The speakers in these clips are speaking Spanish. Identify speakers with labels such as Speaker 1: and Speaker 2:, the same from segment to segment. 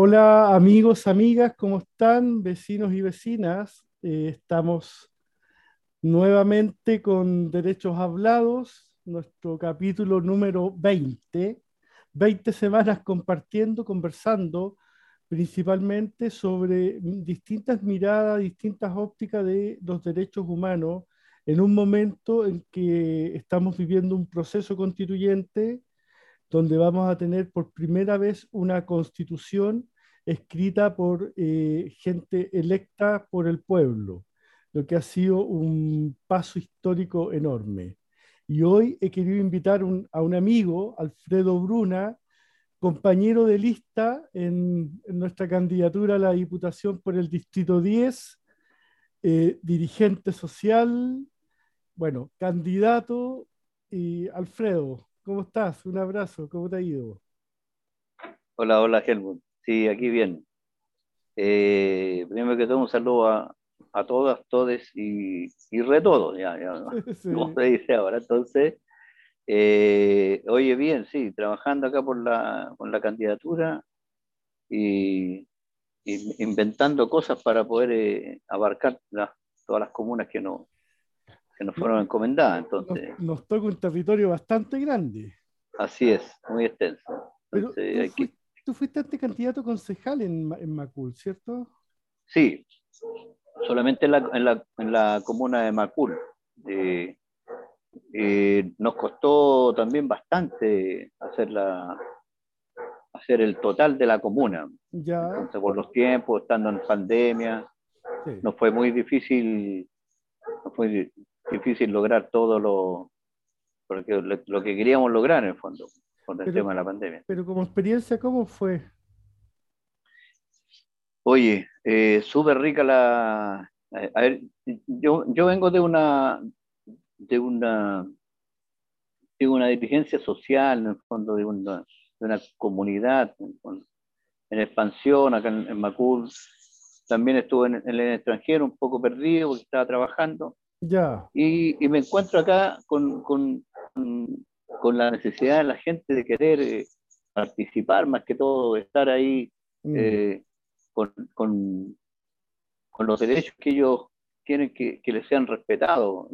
Speaker 1: Hola amigos, amigas, ¿cómo están? Vecinos y vecinas. Eh, estamos nuevamente con Derechos Hablados, nuestro capítulo número 20. 20 semanas compartiendo, conversando principalmente sobre distintas miradas, distintas ópticas de los derechos humanos en un momento en que estamos viviendo un proceso constituyente donde vamos a tener por primera vez una constitución escrita por eh, gente electa por el pueblo, lo que ha sido un paso histórico enorme. Y hoy he querido invitar a un amigo, Alfredo Bruna, compañero de lista en, nuestra candidatura a la Diputación por el Distrito 10, eh, dirigente social, bueno, candidato. Alfredo, ¿cómo estás? Un abrazo, ¿cómo te ha ido?
Speaker 2: Hola, hola, Helmut. Sí, aquí bien. Eh, primero que todo, un saludo a, a todas, todes y, y re todos, ya, ya, como se dice ahora. Entonces, eh, oye, bien, sí, trabajando acá por la, con la candidatura y, inventando cosas para poder eh, abarcar todas las comunas que, no, que nos fueron encomendadas. Entonces,
Speaker 1: nos, toca un territorio bastante grande.
Speaker 2: Así es, muy extenso.
Speaker 1: tú, fuiste, antes candidato concejal en, en Macul, ¿cierto?
Speaker 2: Sí, solamente en la, en la, en la comuna de Macul. Eh, eh, nos costó también bastante hacer, la, hacer el total de la comuna.
Speaker 1: Ya.
Speaker 2: por los tiempos, estando en pandemia, nos fue muy difícil, nos fue difícil lograr todo lo, porque lo, que queríamos lograr en el fondo, con el tema de la pandemia.
Speaker 1: Pero como experiencia, ¿cómo fue?
Speaker 2: Oye, eh, súper rica la... A ver, yo, yo vengo de una, de una, de una dirigencia social, en el fondo de una, de una comunidad en, expansión, acá en, Macul. También estuve en, el extranjero un poco perdido porque estaba trabajando.
Speaker 1: Ya.
Speaker 2: Y, y, me encuentro acá con, con, con, la necesidad de la gente de querer eh, participar, más que todo, estar ahí mm. eh, con, con, con, los derechos que ellos quieren que, que les sean respetados,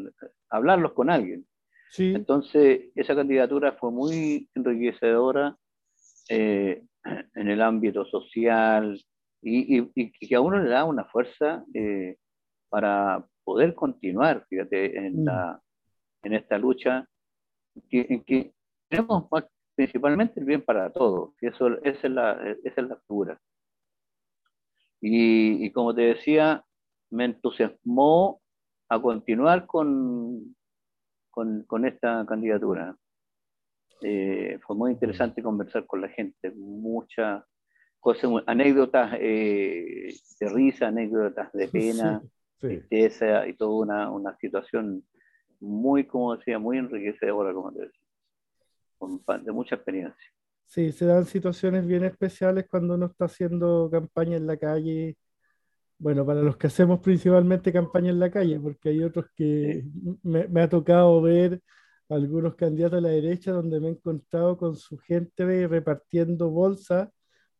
Speaker 2: hablarlos con alguien.
Speaker 1: Sí.
Speaker 2: Entonces, esa candidatura fue muy enriquecedora eh, en el ámbito social y, y, que a uno le da una fuerza para poder continuar, fíjate, en, mm. la, en esta lucha, en que tenemos principalmente el bien para todos, y eso, esa, es la, esa es la figura. Y, y como te decía, me entusiasmó a continuar con, con, esta candidatura. Eh, fue muy interesante conversar con la gente, muchas cosas, anécdotas eh, de risa, anécdotas de pena, tristeza y toda una, una, situación muy, como decía, muy enriquecedora, como te decía, de mucha experiencia.
Speaker 1: Sí, se dan situaciones bien especiales cuando uno está haciendo campaña en la calle bueno, para los que hacemos principalmente campaña en la calle, porque hay otros que me, ha tocado ver algunos candidatos a la derecha donde me he encontrado con su gente repartiendo bolsas,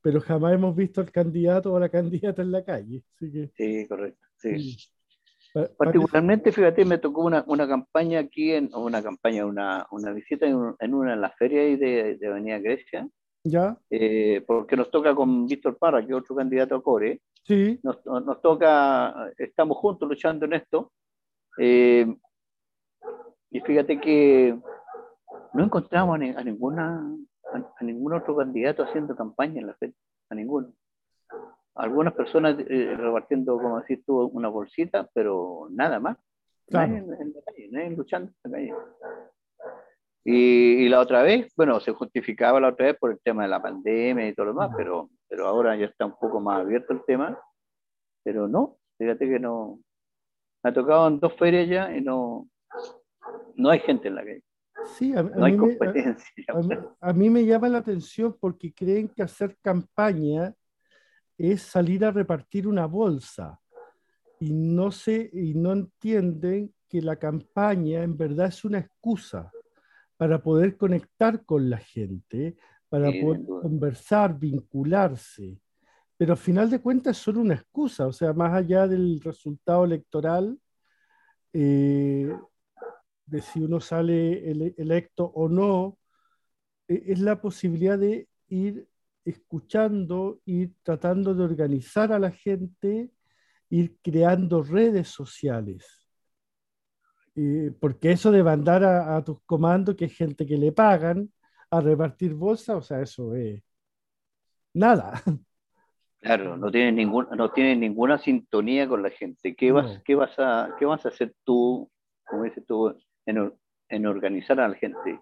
Speaker 1: pero jamás hemos visto al candidato o la candidata en la calle.
Speaker 2: sí, correcto. Sí. Particularmente, fíjate, me tocó una, una campaña aquí, en, una campaña, una, una visita en, en, una de las ferias de, de Avenida Grecia,
Speaker 1: ¿Ya?
Speaker 2: Eh, porque nos toca con Víctor Parra, que es otro candidato a Core.
Speaker 1: Sí.
Speaker 2: Nos, nos toca, estamos juntos luchando en esto. Eh, y fíjate que no encontramos a, ninguna, a, ningún otro candidato haciendo campaña en la FED, a ninguno. Algunas personas eh, repartiendo, como decís tú, una bolsita, pero nada más. Claro. en, la calle, nadie luchando en la calle. Y, la otra vez, bueno, se justificaba la otra vez por el tema de la pandemia y todo lo demás, pero, pero ahora ya está un poco más abierto el tema. Pero no, fíjate que no. Me ha tocado en dos ferias ya y no, no hay gente en la calle.
Speaker 1: Sí, a,
Speaker 2: no hay competencia.
Speaker 1: a, mí me llama la atención porque creen que hacer campaña es salir a repartir una bolsa y no sé y no entienden que la campaña en verdad es una excusa para poder conectar con la gente, para poder conversar, vincularse. pero al final de cuentas son una excusa, o sea, más allá del resultado electoral, eh, de si uno sale electo o no, e, es la posibilidad de ir escuchando, ir tratando de organizar a la gente, ir creando redes sociales. Eh, porque eso de mandar a, tus comandos, que es gente que le pagan, a repartir bolsa, o sea, eso es nada.
Speaker 2: Claro, no tiene, ningún, no tiene ninguna sintonía con la gente. ¿Qué, vas, qué, vas, a, qué vas a hacer tú, como dices tú, en, en organizar a la gente?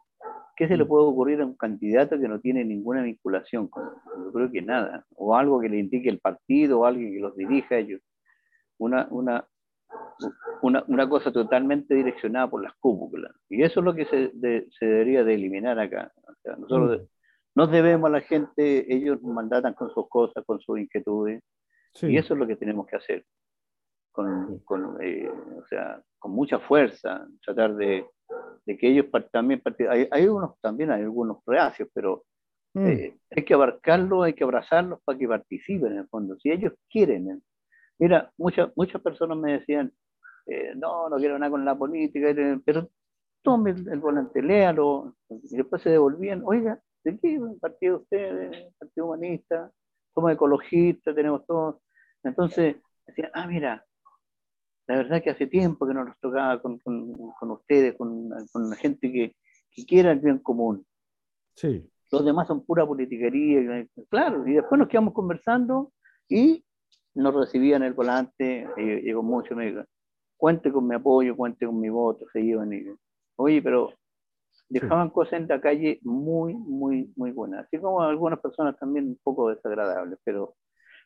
Speaker 2: ¿Qué se le mm. puede ocurrir a un candidato que no tiene ninguna vinculación con Yo creo que nada. O algo que le indique el partido, o alguien que los dirija a ellos. Una, una, una, una cosa totalmente direccionada por las cúpulas. Y eso es lo que se, se debería de eliminar acá. nosotros mm. nos debemos a la gente, ellos mandatan con sus cosas, con sus inquietudes. Y eso es lo que tenemos que hacer. Con, con eh, o sea, con mucha fuerza, tratar de, de que ellos también hay, hay, unos también hay algunos reacios, pero mm. eh, hay que abarcarlos, hay que abrazarlos para que participen en el fondo. Si ellos quieren, ¿eh? mira, muchas muchas personas me decían, eh, no, no quiero nada con la política, pero tome el, volante, léalo, y después se devolvían, oiga, ¿de qué partido usted? Partido Humanista, somos ecologistas, tenemos todo. Entonces, decían, ah, mira, la verdad que hace tiempo que no nos tocaba con, con, ustedes, con, con, la gente que, que, quiera el bien común.
Speaker 1: Sí.
Speaker 2: Los demás son pura politiquería, claro, y después nos quedamos conversando y nos recibían el volante, y, llegó mucho, me dijo, cuente con mi apoyo, cuente con mi voto, se iban y, oye, pero dejaban cosas en la calle muy, muy, muy buenas, así como algunas personas también un poco desagradables, pero,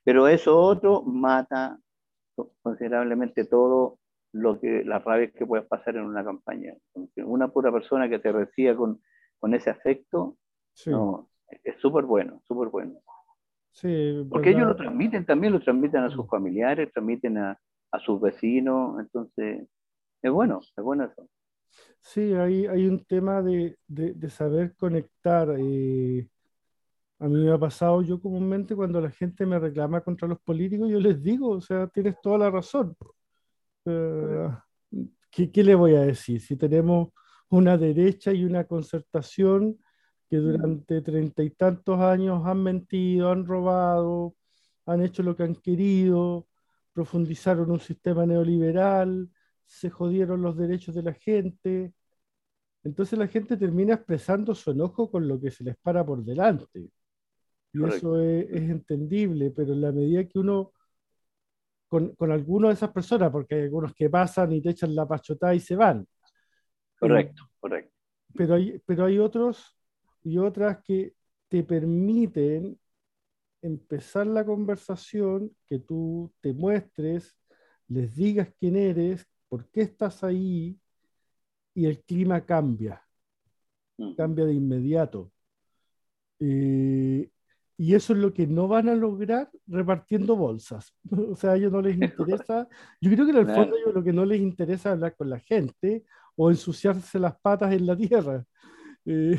Speaker 2: pero eso otro mata considerablemente todo lo que las rabias que puedes pasar en una campaña. Una pura persona que te reciba con, con ese afecto, no, es súper bueno, súper bueno.
Speaker 1: Sí,
Speaker 2: Porque ellos lo transmiten también, lo transmiten a sus familiares, transmiten a, a sus vecinos, entonces es bueno, es bueno eso.
Speaker 1: Sí, hay, hay un tema de, de, de saber conectar. Eh, a mí me ha pasado yo comúnmente cuando la gente me reclama contra los políticos, yo les digo, o sea, tienes toda la razón. Eh, ¿qué, ¿qué, le voy a decir? Si tenemos una derecha y una concertación que durante treinta y tantos años han mentido, han robado, han hecho lo que han querido, profundizaron un sistema neoliberal, se jodieron los derechos de la gente. Entonces la gente termina expresando su enojo con lo que se les para por delante. Y eso es, entendible, pero en la medida que uno, con, con algunas de esas personas, porque hay algunos que pasan y te echan la pachotada y se van.
Speaker 2: Correcto, correcto.
Speaker 1: Pero hay, pero hay otros y otras que te permiten empezar la conversación, que tú te muestres, les digas quién eres, por qué estás ahí, y el clima cambia, cambia de inmediato. Eh, y eso es lo que no van a lograr repartiendo bolsas. O sea, a ellos no les interesa. Yo creo que en el fondo lo que no les interesa es hablar con la gente o ensuciarse las patas en la tierra. Eh,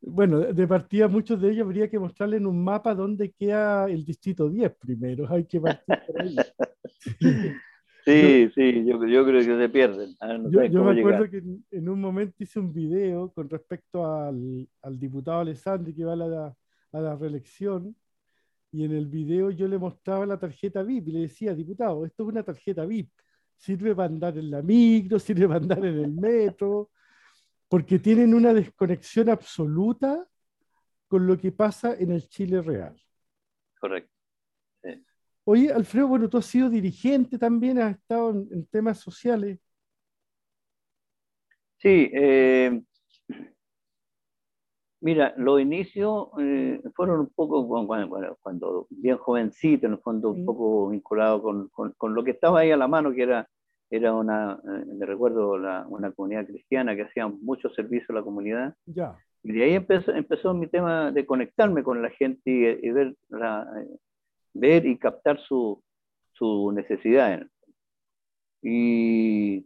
Speaker 1: bueno, de partida muchos de ellos habría que mostrarles en un mapa dónde queda el distrito 10 primero. Hay que partir por ahí.
Speaker 2: Sí, sí, yo, yo, creo que se pierden.
Speaker 1: Ah, yo, me acuerdo que en, un momento hice un video con respecto al, al diputado Alessandri que va a la, a la reelección y en el video yo le mostraba la tarjeta VIP y le decía, diputado, esto es una tarjeta VIP, sirve para andar en la micro, sirve para andar en el metro, porque tienen una desconexión absoluta con lo que pasa en el Chile real.
Speaker 2: Correcto.
Speaker 1: Oye, Alfredo, bueno, tú has sido dirigente también, has estado en, temas sociales.
Speaker 2: Sí, eh, Mira, los inicios eh, fueron un poco bueno, cuando bien jovencito, en el fondo un poco vinculado con, con, lo que estaba ahí a la mano, que era, era una, eh, me recuerdo, una comunidad cristiana que hacía mucho servicio a la comunidad.
Speaker 1: Ya.
Speaker 2: Y de ahí empezó, empezó mi tema de conectarme con la gente y, ver, la, ver y captar su, su necesidad. Y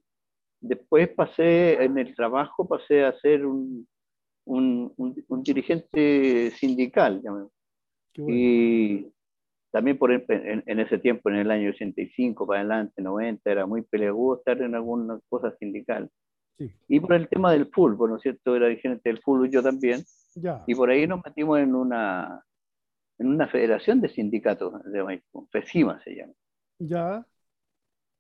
Speaker 2: después pasé, en el trabajo pasé a ser un un, un, dirigente sindical. Y, también por en, en, ese tiempo, en el año 85 para adelante, 90, era muy peleagudo estar en alguna cosa sindical. Y por el tema del fútbol, ¿no es cierto? Era dirigente del fútbol yo también. Ya. Y por ahí nos metimos en una, en una federación de sindicatos de Maipú, FESIMA se llama.
Speaker 1: Ya.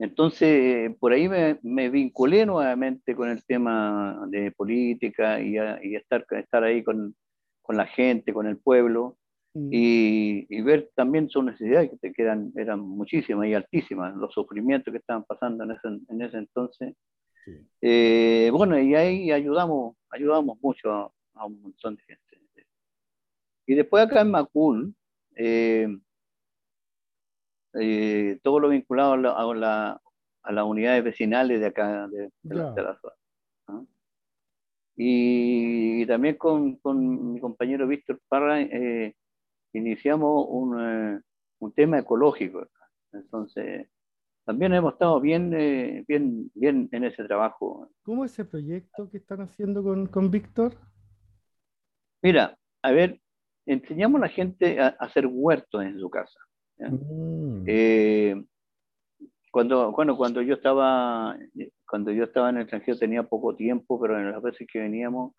Speaker 2: Entonces, por ahí me, me, vinculé nuevamente con el tema de política y, y estar, estar ahí con, con, la gente, con el pueblo, mm. y, y, ver también sus necesidades, que, que eran, eran muchísimas y altísimas, los sufrimientos que estaban pasando en ese, en ese entonces. Eh, bueno, y ahí ayudamos, ayudamos mucho a, un montón de gente. Y después acá en Macul, eh, eh, todo lo vinculado a, la, a, las unidades vecinales de acá, de, la, zona. Y, también con, con, mi compañero Víctor Parra iniciamos un, un tema ecológico. Entonces, también hemos estado bien, eh, bien, bien en ese trabajo.
Speaker 1: ¿Cómo es ese proyecto que están haciendo con, con Víctor?
Speaker 2: Mira, a ver, enseñamos a la gente a, hacer huertos en su casa. Mm. Eh, cuando, bueno, cuando yo estaba, cuando yo estaba en el extranjero tenía poco tiempo, pero en las veces que veníamos,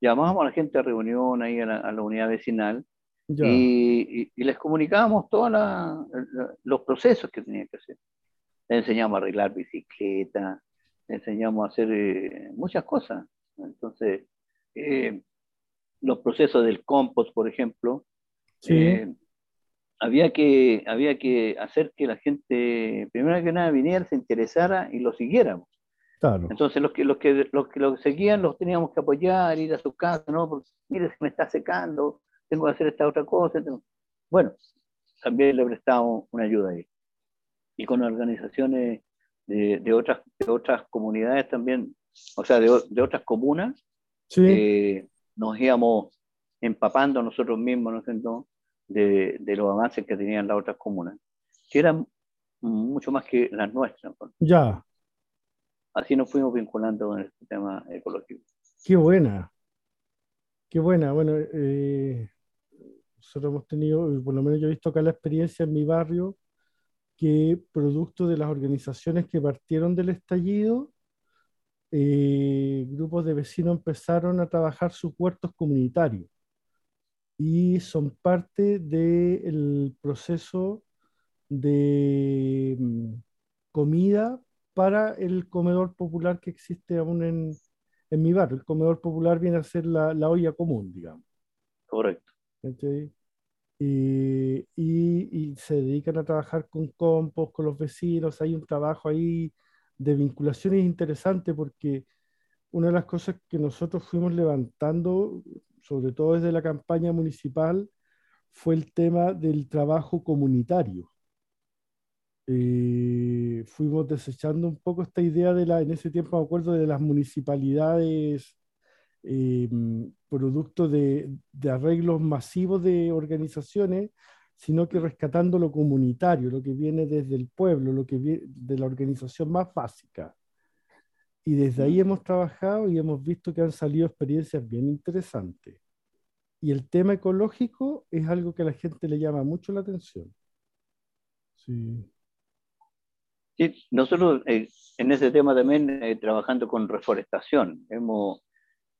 Speaker 2: llamábamos a la gente a reunión ahí a la, unidad vecinal y, y, les comunicábamos todos los procesos que tenían que hacer le enseñamos a arreglar bicicleta, le enseñamos a hacer eh, muchas cosas. Entonces, eh, los procesos del compost, por ejemplo, eh, había, que, había que hacer que la gente, primero que nada, viniera, se interesara y lo siguiéramos. Claro. Entonces, los que, los, que, los que lo seguían los teníamos que apoyar, ir a su casa, ¿no? Porque, mire, se me está secando, tengo que hacer esta otra cosa. Bueno, también le prestamos una ayuda ahí y con organizaciones de, de, otras, de otras comunidades también, o sea, de, de otras comunas, eh, nos íbamos empapando nosotros mismos ¿no? De, de, los avances que tenían las otras comunas, que eran mucho más que las nuestras.
Speaker 1: Ya.
Speaker 2: Así nos fuimos vinculando con este tema ecológico.
Speaker 1: Qué buena. Qué buena. Bueno, eh, nosotros hemos tenido, por lo menos yo he visto acá la experiencia en mi barrio, que producto de las organizaciones que partieron del estallido, eh, grupos de vecinos empezaron a trabajar sus huertos comunitarios y son parte del proceso de mm, comida para el comedor popular que existe aún en, en mi barrio. El comedor popular viene a ser la, la olla común, digamos.
Speaker 2: Correcto.
Speaker 1: Eh, y, se dedican a trabajar con compost, con los vecinos. Hay un trabajo ahí de vinculaciones interesante porque una de las cosas que nosotros fuimos levantando, sobre todo desde la campaña municipal, fue el tema del trabajo comunitario. Eh, fuimos desechando un poco esta idea de la, en ese tiempo me acuerdo de las municipalidades eh, producto de, arreglos masivos de organizaciones, sino que rescatando lo comunitario, lo que viene desde el pueblo, lo que viene de la organización más básica. Y desde ahí hemos trabajado y hemos visto que han salido experiencias bien interesantes. Y el tema ecológico es algo que a la gente le llama mucho la atención. Sí.
Speaker 2: Sí, nosotros eh, en ese tema también eh, trabajando con reforestación, hemos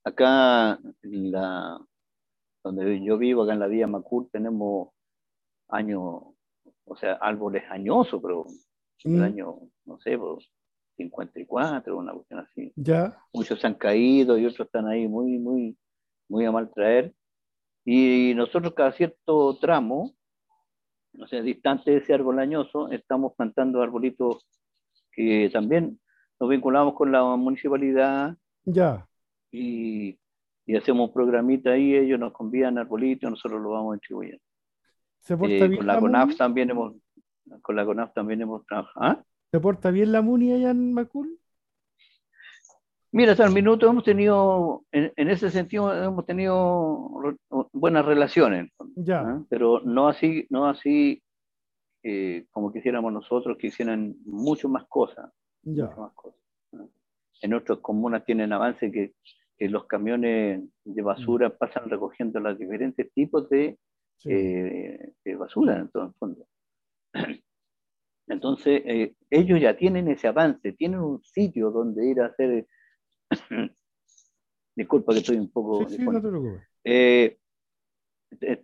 Speaker 2: Acá, la, donde yo vivo, acá en la Villa Macul, tenemos años, o sea, árboles añosos, pero el mm. año, no sé, 54, una cuestión así.
Speaker 1: Ya.
Speaker 2: Muchos se han caído y otros están ahí muy, muy, muy a mal traer. Y nosotros cada cierto tramo, o sea, distante de ese árbol añoso, estamos plantando arbolitos que también nos vinculamos con la municipalidad.
Speaker 1: Ya
Speaker 2: y, y, hacemos un programita ahí, ellos nos convidan arbolitos, nosotros lo vamos distribuyendo. ¿Se porta eh, con la, CONAF también hemos, con la CONAF también hemos trabajado. ¿ah?
Speaker 1: ¿Se porta bien la MUNI allá en Macul?
Speaker 2: Mira, hasta el minuto hemos tenido, en, en, ese sentido, hemos tenido buenas relaciones,
Speaker 1: ya. ¿ah?
Speaker 2: pero no así, no así eh, como quisiéramos nosotros, que hicieran mucho más cosas.
Speaker 1: Ya. más
Speaker 2: cosas. En otras comunas tienen avance que que los camiones de basura mm. pasan recogiendo los diferentes tipos de, eh, de basura en todo el fondo. Entonces, eh, ellos ya tienen ese avance, tienen un sitio donde ir a hacer... Disculpa que estoy un poco...
Speaker 1: Sí, sí, no te preocupes.
Speaker 2: Eh, eh,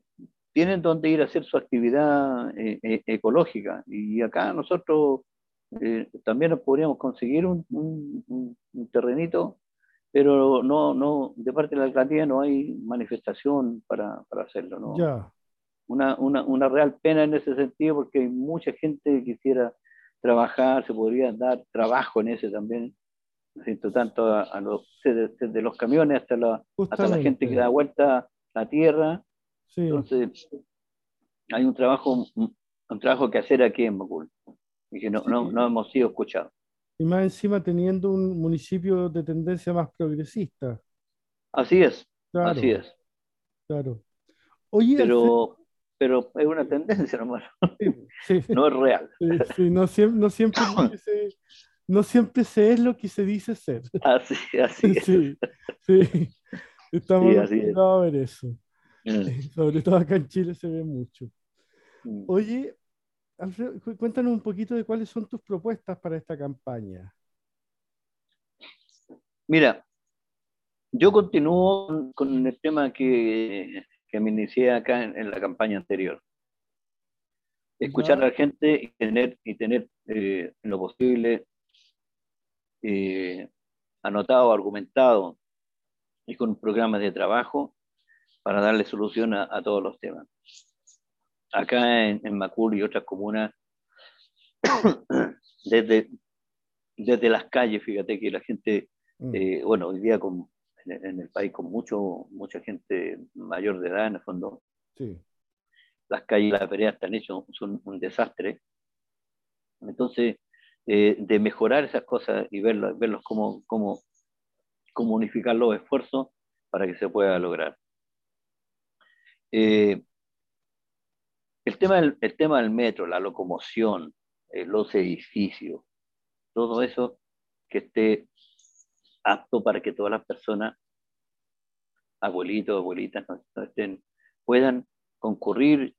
Speaker 2: tienen donde ir a hacer su actividad ecológica. Y acá nosotros también nos podríamos conseguir un, un, un, terrenito, pero no, no, de parte de la alcaldía no hay manifestación para, para hacerlo. ¿no?
Speaker 1: Ya
Speaker 2: una, una, una, real pena en ese sentido porque hay mucha gente que quisiera trabajar, se podría dar trabajo en ese también, siento tanto a, los desde, los camiones hasta la, hasta la gente que da vuelta la tierra. Entonces, hay un trabajo, un trabajo que hacer aquí en Macul y que no, no, no hemos sido escuchados.
Speaker 1: Y más encima teniendo un municipio de tendencia más progresista.
Speaker 2: Así es, así es.
Speaker 1: Claro.
Speaker 2: Oye, pero, pero es una tendencia nomás. no es real.
Speaker 1: no, siempre, no, siempre se, no siempre se es lo que se dice ser.
Speaker 2: Así, así es.
Speaker 1: Sí, sí. Estamos acostumbrados a ver eso. Mm. Sobre todo acá en Chile se ve mucho. Mm. Oye, Alfredo, cuéntanos un poquito de cuáles son tus propuestas para esta campaña.
Speaker 2: Mira, yo continúo con el tema que que me inicié acá en, la campaña anterior. Escuchar a la gente y tener, y tener eh, lo posible eh, anotado, argumentado y con programas de trabajo para darle solución a, todos los temas. Acá en, en Macul y otras comunas, desde, desde las calles, fíjate que la gente, mm. eh, bueno, hoy día con, en, el país con mucho, mucha gente mayor de edad, en el fondo.
Speaker 1: Sí.
Speaker 2: Las calles y las veredas están hechas, son un desastre. Entonces, eh, de mejorar esas cosas y verlos, verlos cómo, cómo, cómo unificar los esfuerzos para que se pueda lograr. Eh, el, tema del, el tema del metro, la locomoción, eh, los edificios, todo eso que esté apto para que todas las personas, abuelitos, abuelitas, puedan concurrir,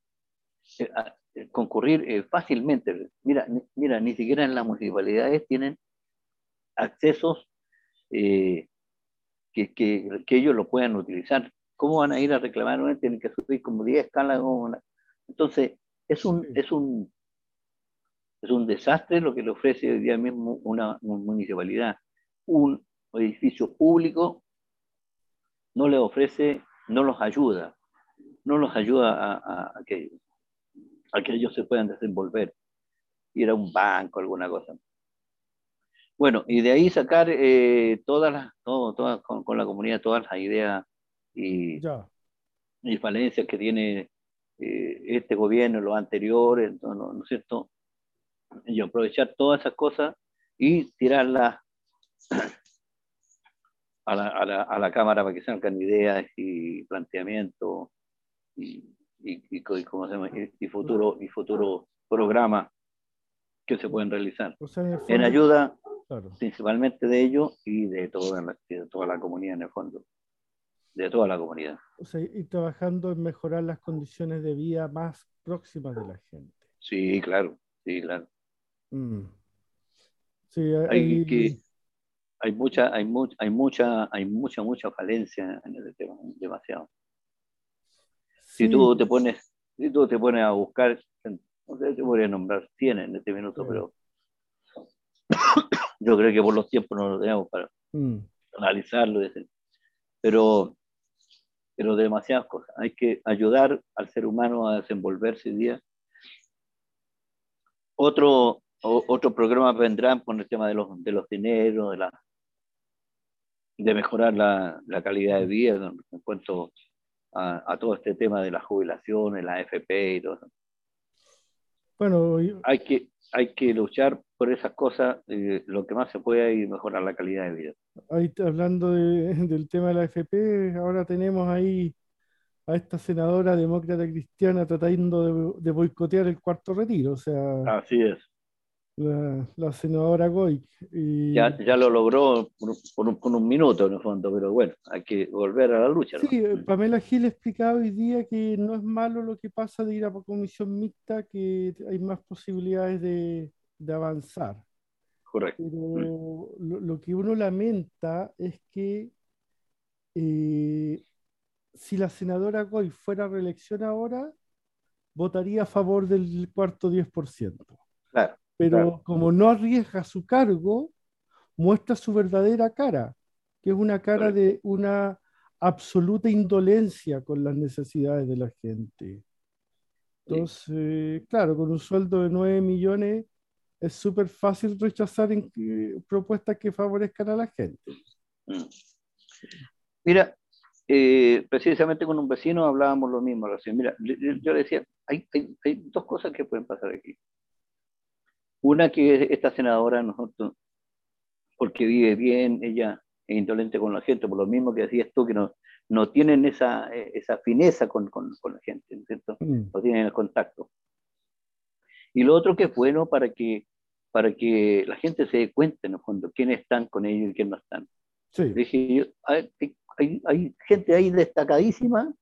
Speaker 2: eh, eh, concurrir eh, fácilmente. Mira, mira, ni siquiera en las municipalidades tienen accesos que, que, que, ellos lo puedan utilizar. ¿Cómo van a ir a reclamar? Tienen que subir como 10 escalas. Entonces, es un, es un, es un desastre lo que le ofrece hoy día mismo una, una municipalidad. Un, edificio público no le ofrece, no los ayuda, no los ayuda a, que, a que ellos se puedan desenvolver, ir a un banco, alguna cosa. Bueno, y de ahí sacar eh, todas las, todo, todas, con, la comunidad todas las ideas y, y falencias que tiene eh, este gobierno, los anteriores, ¿no, ¿no es cierto? Y aprovechar todas esas cosas y tirarlas a la, a la, a la Cámara para que salgan ideas y planteamientos y, y, y, ¿cómo se llama? y, futuro, y futuro programas que se pueden realizar. en, ayuda principalmente de ellos y de toda, la, de toda la comunidad en el fondo. De toda la comunidad.
Speaker 1: O sea, y trabajando en mejorar las condiciones de vida más próximas de la gente.
Speaker 2: Sí, claro, sí, claro.
Speaker 1: Mm.
Speaker 2: Sí, hay, que hay mucha, hay mucha, hay mucha, hay mucha, mucha falencia en ese tema, demasiado. Si tú te pones, si tú te pones a buscar, no sé, te podría nombrar 100 en este minuto, pero yo creo que por los tiempos no lo tenemos para mm. analizarlo, pero, pero demasiadas cosas. Hay que ayudar al ser humano a desenvolverse día. Otro, otro programa vendrán con el tema de los, de los dineros, de, la, de mejorar la, la calidad de vida en cuanto a, a, todo este tema de las jubilaciones, la AFP y todo eso.
Speaker 1: Bueno,
Speaker 2: hay, que, hay que luchar por esas cosas, eh, lo que más se pueda y mejorar la calidad de vida.
Speaker 1: Ahí hablando de, del tema de la AFP, ahora tenemos ahí a esta senadora demócrata cristiana tratando de, de boicotear el cuarto retiro. O sea,
Speaker 2: así es.
Speaker 1: La, senadora Goy.
Speaker 2: Ya, ya, lo logró por, un, un, minuto en el fondo, pero bueno, hay que volver a la lucha.
Speaker 1: Sí, eh, Pamela Gil explicado hoy día que no es malo lo que pasa de ir a comisión mixta, que hay más posibilidades de, de avanzar.
Speaker 2: Correcto.
Speaker 1: Pero lo, que uno lamenta es que eh, si la senadora Goy fuera a reelección ahora, votaría a favor del cuarto 10%.
Speaker 2: Claro
Speaker 1: pero como no arriesga su cargo, muestra su verdadera cara, que es una cara de una absoluta indolencia con las necesidades de la gente. Entonces, claro, con un sueldo de 9 millones es súper fácil rechazar en, propuestas que favorezcan a la gente.
Speaker 2: Mira, eh, precisamente con un vecino hablábamos lo mismo recién. Mira, yo le decía, hay, hay dos cosas que pueden pasar aquí. Una que esta senadora, nosotros, porque vive bien, ella es indolente con la gente, por lo mismo que decías tú, que no, no tienen esa, esa fineza con, con, con la gente, ¿cierto? Mm. No tienen el contacto. Y lo otro que es bueno para que, para que la gente se dé cuenta, en el fondo, quiénes están con ellos y quiénes no están.
Speaker 1: Sí.
Speaker 2: Dije, hay, hay, hay, gente ahí destacadísima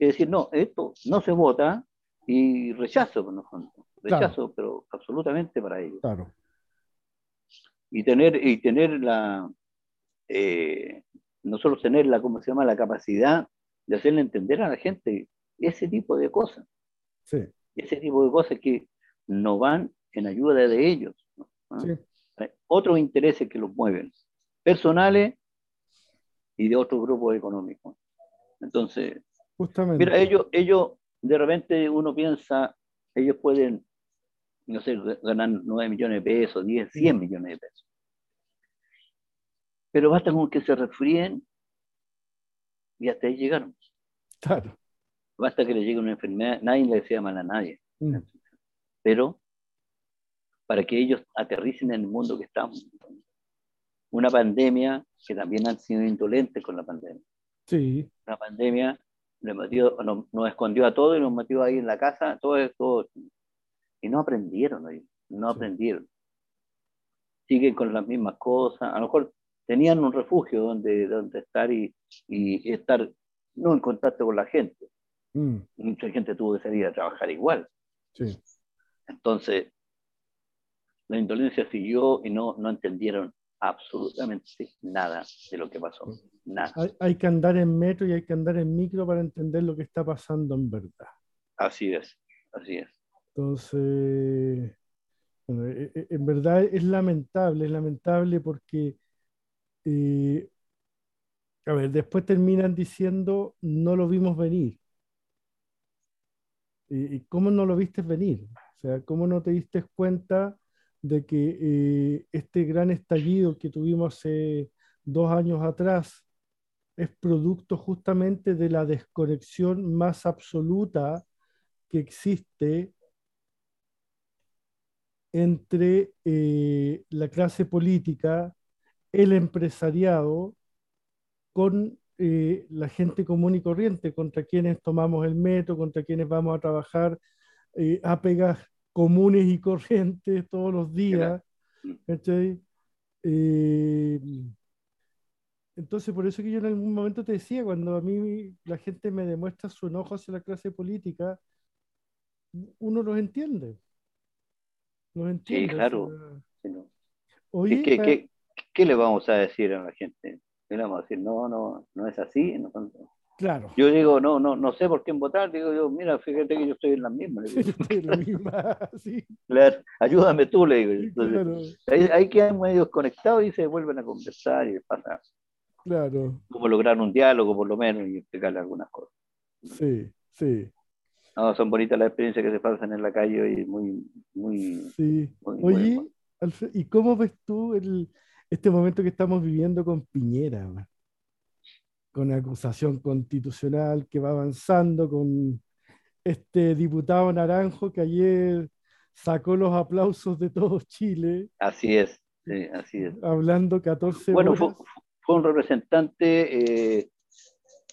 Speaker 2: que decir, no, esto no se vota y rechazo, en el fondo rechazo, pero absolutamente para ellos.
Speaker 1: Claro.
Speaker 2: Y tener, y tener la, eh, no solo tener la, ¿cómo se llama?, la capacidad de hacerle entender a la gente ese tipo de cosas.
Speaker 1: Sí.
Speaker 2: Ese tipo de cosas que no van en ayuda de ellos. ¿Ah? otros intereses que los mueven, personales y de otros grupos económicos. Entonces,
Speaker 1: Justamente.
Speaker 2: mira, ellos, ellos, de repente uno piensa, ellos pueden no sé, ganan 9 millones de pesos, 10, 100 millones de pesos. Pero basta con que se resfríen y hasta ahí llegaron.
Speaker 1: Claro.
Speaker 2: Basta que le llegue una enfermedad, nadie le desea mal a nadie. Mm. Pero para que ellos aterricen en el mundo que estamos. Una pandemia que también han sido indolentes con la pandemia.
Speaker 1: Sí.
Speaker 2: La pandemia nos, nos, escondió a todos y nos metió ahí en la casa, todo, esto y no aprendieron, no aprendieron. Siguen con las mismas cosas, a lo mejor tenían un refugio donde, donde estar y, y estar no en contacto con la gente. Mm. Mucha gente tuvo que salir a trabajar igual.
Speaker 1: Sí.
Speaker 2: Entonces, la indolencia siguió y no, no entendieron absolutamente nada de lo que pasó. Nada.
Speaker 1: Hay, hay, que andar en metro y hay que andar en micro para entender lo que está pasando en verdad.
Speaker 2: Así es, así es.
Speaker 1: Entonces, e, e, en verdad es lamentable, es lamentable porque, eh, a ver, después terminan diciendo, no lo vimos venir. ¿Y cómo no lo viste venir? O sea, ¿cómo no te diste cuenta de que eh, este gran estallido que tuvimos hace dos años atrás es producto justamente de la desconexión más absoluta que existe entre eh, la clase política, el empresariado, con eh, la gente común y corriente, contra quienes tomamos el metro, contra quienes vamos a trabajar eh, a pegar comunes y corrientes todos los días. entonces, por eso que yo en algún momento te decía, cuando a mí la gente me demuestra su enojo hacia la clase política, uno los entiende.
Speaker 2: Sí, claro. ¿Qué, qué, le vamos a decir a la gente? ¿Qué le vamos a decir? No, no, no es así.
Speaker 1: Claro.
Speaker 2: Yo digo, no, no, no sé por quién votar. Digo yo, mira, fíjate que yo estoy en la misma.
Speaker 1: estoy en la misma, sí.
Speaker 2: ayúdame tú, le digo. hay, hay que hay medios conectados y se vuelven a conversar y pasa.
Speaker 1: Claro.
Speaker 2: Como lograr un diálogo, por lo menos, y explicarle algunas cosas.
Speaker 1: Sí, sí.
Speaker 2: No, son bonitas las experiencias que se pasan en la calle y muy, muy.
Speaker 1: Sí. Oye, ¿y cómo ves tú el, este momento que estamos viviendo con Piñera? Con acusación constitucional que va avanzando, con este diputado Naranjo que ayer sacó los aplausos de todo Chile.
Speaker 2: Así es, sí, así es.
Speaker 1: Hablando 14
Speaker 2: Bueno, fue, fue, un representante eh,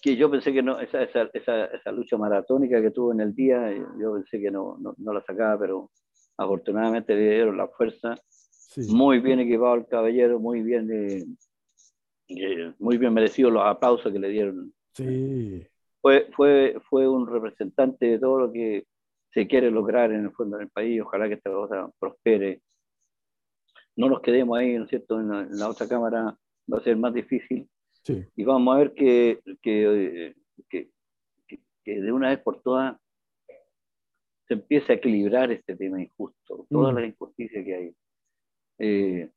Speaker 2: que yo pensé que no, esa, esa, esa, esa, lucha maratónica que tuvo en el día, yo pensé que no, no, no, la sacaba, pero Afortunadamente le dieron la fuerza. Muy bien equipado el caballero, muy bien, eh, eh, muy bien merecido los aplausos que le dieron.
Speaker 1: Sí.
Speaker 2: Fue, fue, fue un representante de todo lo que se quiere lograr en el fondo del país. Ojalá que esta cosa prospere. No nos quedemos ahí, ¿no es cierto? En la, otra cámara va a ser más difícil.
Speaker 1: Sí.
Speaker 2: Y vamos a ver que, que, que, que de una vez por todas se empieza a equilibrar este tema injusto, toda mm. la injusticia que hay. Eh,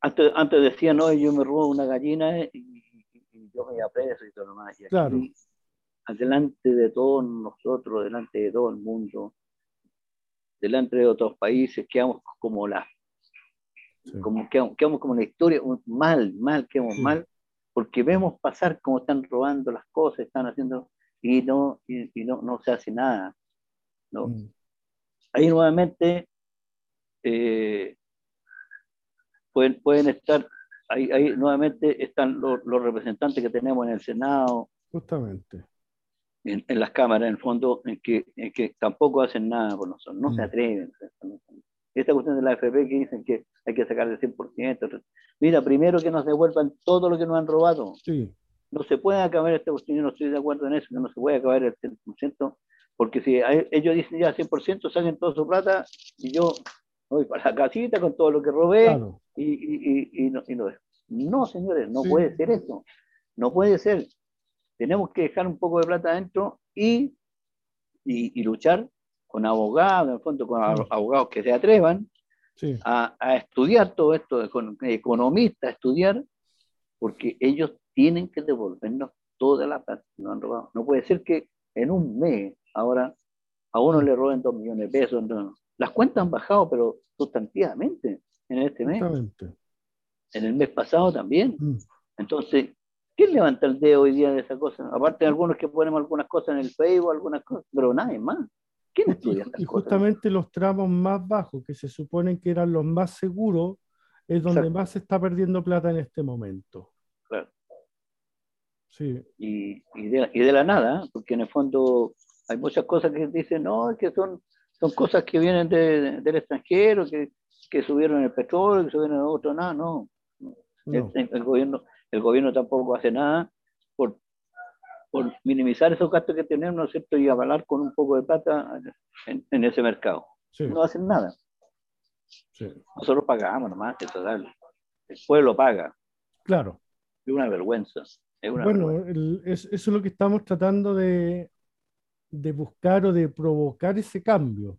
Speaker 2: antes, antes decía, no, yo me robo una gallina y, yo me apreso y todo lo más. Y
Speaker 1: claro.
Speaker 2: adelante de todos nosotros, delante de todo el mundo, delante de otros países, quedamos como la, como, quedamos, quedamos, como la historia, mal, mal, quedamos mal, porque vemos pasar cómo están robando las cosas, están haciendo y no, y, no, no, se hace nada. ¿no? Mm. Ahí nuevamente eh, pueden, pueden estar, ahí, ahí nuevamente están los, los, representantes que tenemos en el Senado.
Speaker 1: Justamente.
Speaker 2: En, en, las cámaras, en el fondo, en que, en que tampoco hacen nada por nosotros, no se mm. atreven. Esta cuestión de la AFP que dicen que hay que sacar el 100%. Mira, primero que nos devuelvan todo lo que nos han robado.
Speaker 1: Sí
Speaker 2: no se puede acabar esta cuestión, yo no estoy de acuerdo en eso, que no se puede acabar el 100%, porque si ellos dicen ya 100%, salen toda su plata y yo voy para la casita con todo lo que robé y, y, y, no, no, no, señores, no puede ser eso, no puede ser. Tenemos que dejar un poco de plata adentro y, y, luchar con abogados, en el fondo con abogados que se atrevan a, a, estudiar todo esto, con economistas, estudiar, porque ellos tienen que devolvernos toda la plata que nos han robado. No puede ser que en un mes ahora a uno le roben dos millones de pesos. Las cuentas han bajado, pero sustantivamente en este mes. En el mes pasado también. Mm. Entonces, ¿quién levanta el dedo hoy día de esa cosa? Aparte de algunos que ponemos algunas cosas en el Facebook, algunas cosas, pero nadie más. ¿Quién estudia
Speaker 1: estas y, y justamente los tramos más bajos, que se suponen que eran los más seguros, es donde más se está perdiendo plata en este momento.
Speaker 2: Y, y, de, y, de, la nada, porque en el fondo hay muchas cosas que dicen, no, que son, son cosas que vienen de, del extranjero, que, que, subieron el petróleo, que subieron el otro, nada, no. El, gobierno, el gobierno tampoco hace nada por minimizar esos gastos que tenemos, ¿no es cierto? Y avalar con un poco de plata en, en ese mercado. No hacen nada. Nosotros pagamos nomás, total. El pueblo paga.
Speaker 1: Claro.
Speaker 2: Es una vergüenza
Speaker 1: bueno, eso es lo que estamos tratando de, de, buscar o de provocar ese cambio.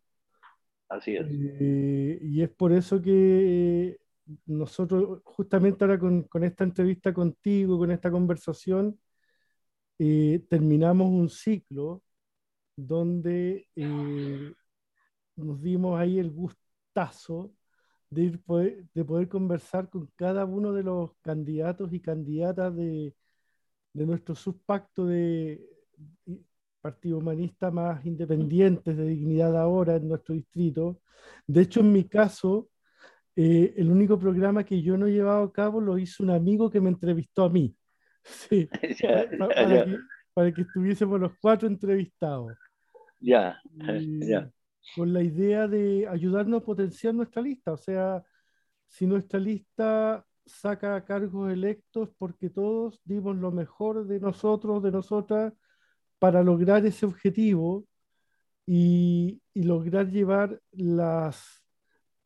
Speaker 2: Así es.
Speaker 1: Eh, y es por eso que nosotros, justamente ahora con, con esta entrevista contigo, con esta conversación, eh, terminamos un ciclo donde eh, nos dimos ahí el gustazo de, ir, de poder conversar con cada uno de los candidatos y candidatas de, de nuestro subpacto de Partido Humanista más independientes de dignidad ahora en nuestro distrito. De hecho, en mi caso, eh, el único programa que yo no he llevado a cabo lo hizo un amigo que me entrevistó a mí. Sí, para, Que, estuviésemos los cuatro entrevistados.
Speaker 2: Ya, ya.
Speaker 1: Con la idea de ayudarnos a potenciar nuestra lista. O sea, si nuestra lista saca cargos electos porque todos dimos lo mejor de nosotros, de nosotras, para lograr ese objetivo y, lograr llevar las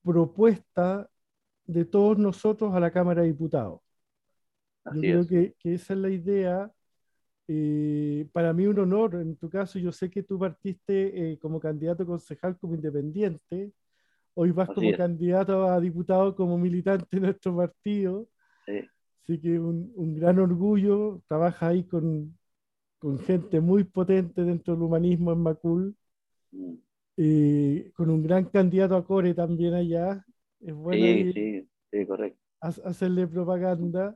Speaker 1: propuestas de todos nosotros a la Cámara de Diputados. Yo creo que, esa es la idea. Eh, para mí un honor, en tu caso, yo sé que tú partiste eh, como candidato concejal como independiente, Hoy vas como candidato a diputado, como militante de nuestro partido. Sí. Así que un, un gran orgullo. Trabaja ahí con, con, gente muy potente dentro del humanismo en Macul. Mm. y con un gran candidato a Core también allá. Es bueno
Speaker 2: sí, sí, correcto.
Speaker 1: Hacerle propaganda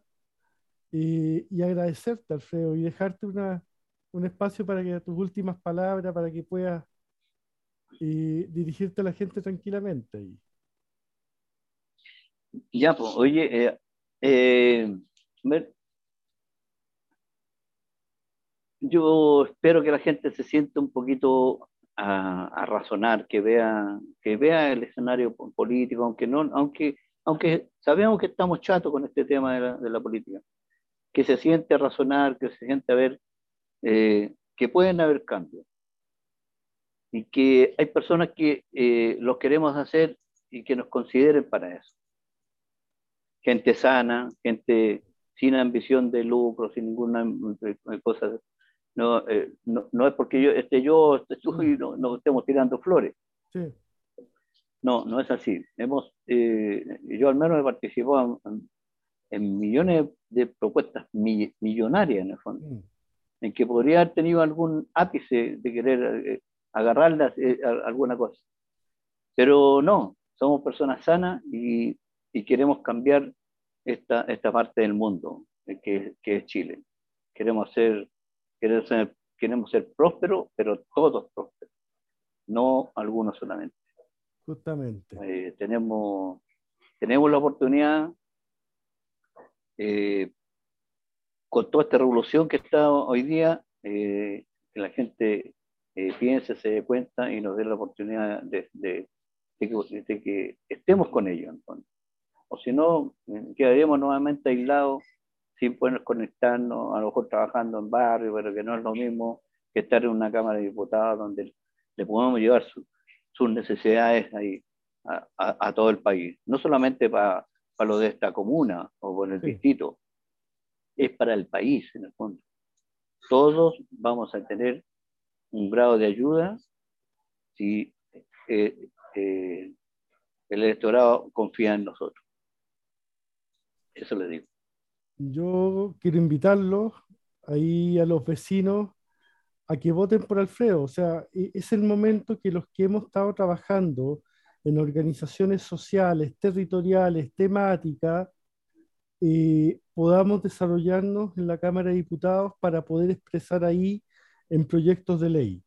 Speaker 1: y, agradecerte, Alfredo, y dejarte una, un espacio para que tus últimas palabras, para que puedas y dirigirte a la gente tranquilamente.
Speaker 2: Ya, pues, oye, eh, eh, yo espero que la gente se sienta un poquito a, razonar, que vea, que vea el escenario político, aunque, no, aunque, aunque sabemos que estamos chatos con este tema de la política, que se siente a razonar, que se siente a ver eh, que pueden haber cambios y que hay personas que eh, los queremos hacer y que nos consideren para eso. Gente sana, gente sin ambición de lucro, sin ninguna eh, cosa eh, no, no, es porque yo esté yo, esté tú y no, no estemos tirando flores. No, no es así. Hemos, eh, yo al menos he participado en, millones de propuestas millonarias en el fondo, mm. en que podría haber tenido algún ápice de querer eh, agarrarlas alguna cosa. Pero no, somos personas sanas y, y queremos cambiar esta, esta parte del mundo que, que es Chile. Queremos ser Queremos ser, queremos ser prósperos, pero todos prósperos, no algunos solamente.
Speaker 1: Justamente.
Speaker 2: Eh, tenemos, tenemos la oportunidad, eh, con toda esta revolución que está hoy día, eh, que la gente piense, se dé cuenta y nos dé la oportunidad de, de, que, que, estemos con ellos. O si no, quedaríamos nuevamente aislados sin poder conectarnos, a lo mejor trabajando en barrio, pero que no es lo mismo que estar en una Cámara de Diputados donde le podemos llevar sus necesidades ahí a, a, todo el país. No solamente para lo de esta comuna o por el distrito, es para el país en el fondo. Todos vamos a tener un grado de ayuda si eh, eh, el electorado confía en nosotros. Eso le digo
Speaker 1: yo quiero invitarlos ahí a los vecinos a que voten por Alfredo. O sea, e, es el momento que los que hemos estado trabajando en organizaciones sociales, territoriales, temáticas, eh, podamos desarrollarnos en la Cámara de Diputados para poder expresar ahí en proyectos de ley.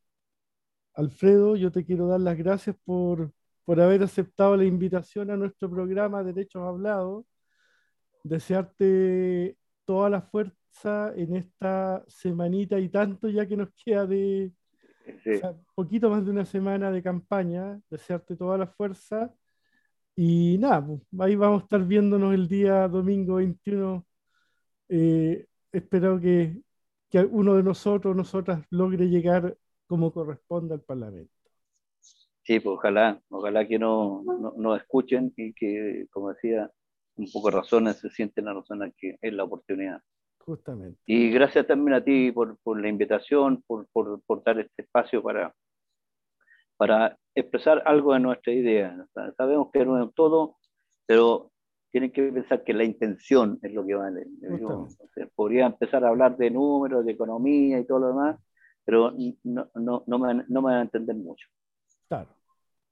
Speaker 1: Alfredo, yo te quiero dar las gracias por, por haber aceptado la invitación a nuestro programa Derechos Hablados desearte toda la fuerza en esta semanita y tanto ya que nos queda de poquito más de una semana de campaña, desearte toda la fuerza y nada, pues, ahí vamos a estar viéndonos el día domingo 21. Eh, espero que, que uno de nosotros, nosotras, logre llegar como corresponde al Parlamento.
Speaker 2: Sí, pues ojalá, ojalá que no, no, escuchen y que, como decía, un poco de razones, se sienten la razón que es la oportunidad.
Speaker 1: Justamente.
Speaker 2: Y gracias también a ti por, por la invitación, por, por, por, dar este espacio para, para expresar algo de nuestra idea. sabemos que no es todo, pero tienen que pensar que la intención es lo que vale. podría empezar a hablar de números, de economía y todo lo demás, pero no, no, no, me, no me van a entender mucho.
Speaker 1: Claro.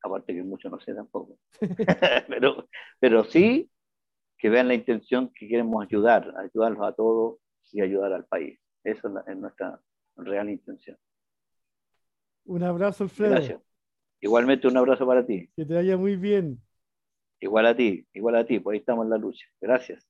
Speaker 2: Aparte que mucho no sé tampoco. pero, pero sí que vean la intención que queremos ayudar, ayudarlos a todos y ayudar al país. Esa es, nuestra real intención.
Speaker 1: Un abrazo, Alfredo. Gracias.
Speaker 2: Igualmente un abrazo para ti.
Speaker 1: Que te vaya muy bien.
Speaker 2: Igual a ti, igual a ti, pues ahí estamos en la lucha. Gracias.